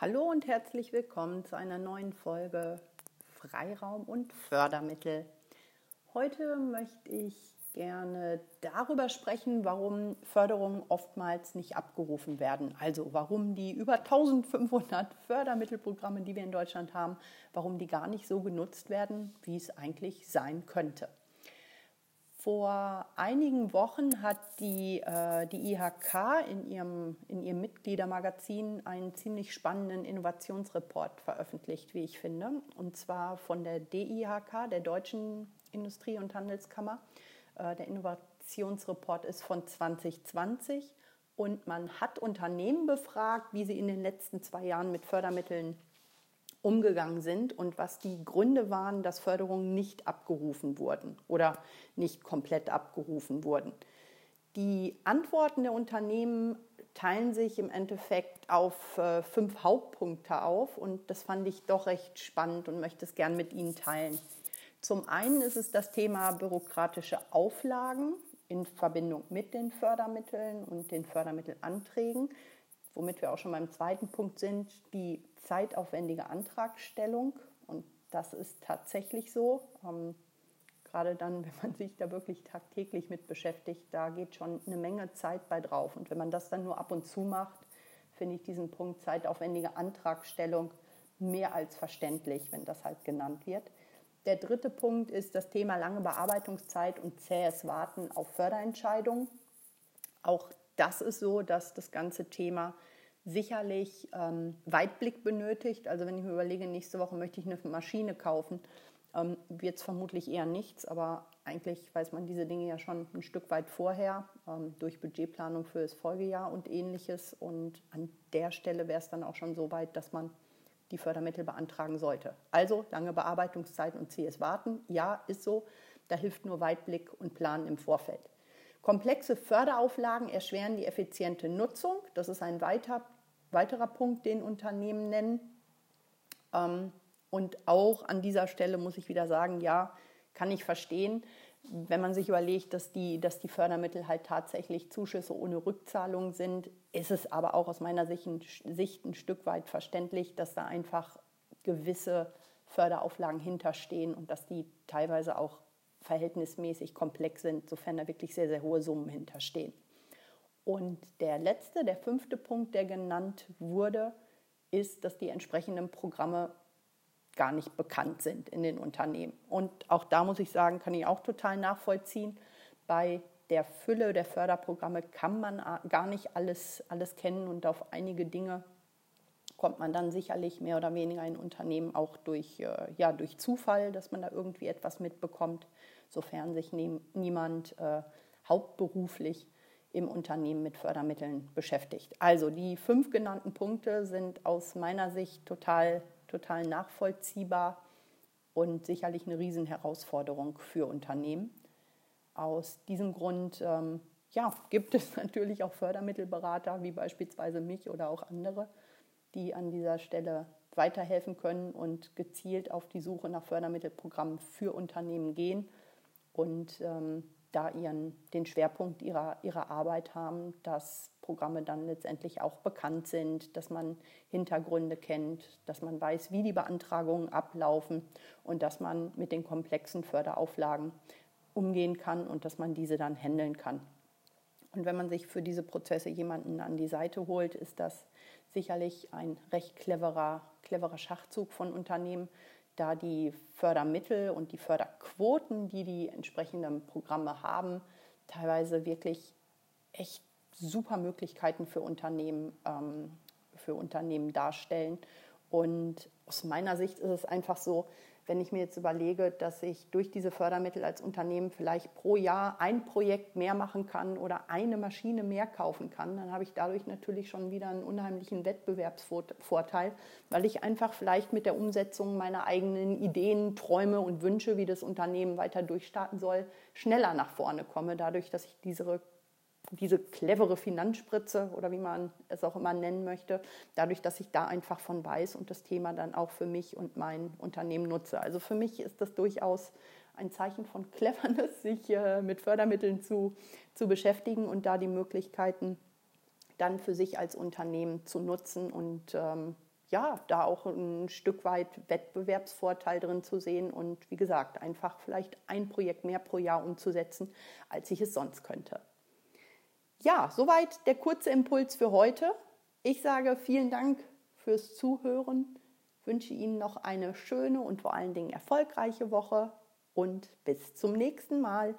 Hallo und herzlich willkommen zu einer neuen Folge Freiraum und Fördermittel. Heute möchte ich gerne darüber sprechen, warum Förderungen oftmals nicht abgerufen werden. Also warum die über 1500 Fördermittelprogramme, die wir in Deutschland haben, warum die gar nicht so genutzt werden, wie es eigentlich sein könnte. Vor einigen Wochen hat die, äh, die IHK in ihrem, in ihrem Mitgliedermagazin einen ziemlich spannenden Innovationsreport veröffentlicht, wie ich finde. Und zwar von der DIHK, der Deutschen Industrie- und Handelskammer. Äh, der Innovationsreport ist von 2020 und man hat Unternehmen befragt, wie sie in den letzten zwei Jahren mit Fördermitteln umgegangen sind und was die Gründe waren, dass Förderungen nicht abgerufen wurden oder nicht komplett abgerufen wurden. Die Antworten der Unternehmen teilen sich im Endeffekt auf äh, fünf Hauptpunkte auf und das fand ich doch recht spannend und möchte es gern mit Ihnen teilen. Zum einen ist es das Thema bürokratische Auflagen in Verbindung mit den Fördermitteln und den Fördermittelanträgen womit wir auch schon beim zweiten Punkt sind, die zeitaufwendige Antragstellung. Und das ist tatsächlich so. Ähm, gerade dann, wenn man sich da wirklich tagtäglich mit beschäftigt, da geht schon eine Menge Zeit bei drauf. Und wenn man das dann nur ab und zu macht, finde ich diesen Punkt zeitaufwendige Antragstellung mehr als verständlich, wenn das halt genannt wird. Der dritte Punkt ist das Thema lange Bearbeitungszeit und zähes Warten auf Förderentscheidungen. Auch das ist so, dass das ganze Thema sicherlich ähm, Weitblick benötigt. Also wenn ich mir überlege, nächste Woche möchte ich eine Maschine kaufen, ähm, wird es vermutlich eher nichts, aber eigentlich weiß man diese Dinge ja schon ein Stück weit vorher ähm, durch Budgetplanung für das Folgejahr und ähnliches. Und an der Stelle wäre es dann auch schon so weit, dass man die Fördermittel beantragen sollte. Also lange Bearbeitungszeit und CS warten, ja, ist so. Da hilft nur Weitblick und Planen im Vorfeld. Komplexe Förderauflagen erschweren die effiziente Nutzung. Das ist ein weiter, weiterer Punkt, den Unternehmen nennen. Ähm, und auch an dieser Stelle muss ich wieder sagen, ja, kann ich verstehen, wenn man sich überlegt, dass die, dass die Fördermittel halt tatsächlich Zuschüsse ohne Rückzahlung sind, ist es aber auch aus meiner Sicht ein, Sicht ein Stück weit verständlich, dass da einfach gewisse Förderauflagen hinterstehen und dass die teilweise auch verhältnismäßig komplex sind, sofern da wirklich sehr, sehr hohe Summen hinterstehen. Und der letzte, der fünfte Punkt, der genannt wurde, ist, dass die entsprechenden Programme gar nicht bekannt sind in den Unternehmen. Und auch da muss ich sagen, kann ich auch total nachvollziehen. Bei der Fülle der Förderprogramme kann man gar nicht alles, alles kennen und auf einige Dinge kommt man dann sicherlich mehr oder weniger in Unternehmen auch durch, äh, ja, durch Zufall, dass man da irgendwie etwas mitbekommt, sofern sich ne niemand äh, hauptberuflich im Unternehmen mit Fördermitteln beschäftigt. Also die fünf genannten Punkte sind aus meiner Sicht total, total nachvollziehbar und sicherlich eine Riesenherausforderung für Unternehmen. Aus diesem Grund ähm, ja, gibt es natürlich auch Fördermittelberater, wie beispielsweise mich oder auch andere, die an dieser Stelle weiterhelfen können und gezielt auf die Suche nach Fördermittelprogrammen für Unternehmen gehen und ähm, da ihren, den Schwerpunkt ihrer, ihrer Arbeit haben, dass Programme dann letztendlich auch bekannt sind, dass man Hintergründe kennt, dass man weiß, wie die Beantragungen ablaufen und dass man mit den komplexen Förderauflagen umgehen kann und dass man diese dann handeln kann. Und wenn man sich für diese Prozesse jemanden an die Seite holt, ist das sicherlich ein recht cleverer, cleverer Schachzug von Unternehmen, da die Fördermittel und die Förderquoten, die die entsprechenden Programme haben, teilweise wirklich echt super Möglichkeiten für Unternehmen, ähm, für Unternehmen darstellen. Und aus meiner Sicht ist es einfach so, wenn ich mir jetzt überlege, dass ich durch diese Fördermittel als Unternehmen vielleicht pro Jahr ein Projekt mehr machen kann oder eine Maschine mehr kaufen kann, dann habe ich dadurch natürlich schon wieder einen unheimlichen Wettbewerbsvorteil, weil ich einfach vielleicht mit der Umsetzung meiner eigenen Ideen, Träume und Wünsche, wie das Unternehmen weiter durchstarten soll, schneller nach vorne komme, dadurch, dass ich diese diese clevere Finanzspritze oder wie man es auch immer nennen möchte, dadurch, dass ich da einfach von weiß und das Thema dann auch für mich und mein Unternehmen nutze. Also für mich ist das durchaus ein Zeichen von Cleverness, sich äh, mit Fördermitteln zu, zu beschäftigen und da die Möglichkeiten dann für sich als Unternehmen zu nutzen und ähm, ja, da auch ein Stück weit Wettbewerbsvorteil drin zu sehen und wie gesagt, einfach vielleicht ein Projekt mehr pro Jahr umzusetzen, als ich es sonst könnte. Ja, soweit der kurze Impuls für heute. Ich sage vielen Dank fürs Zuhören, wünsche Ihnen noch eine schöne und vor allen Dingen erfolgreiche Woche und bis zum nächsten Mal.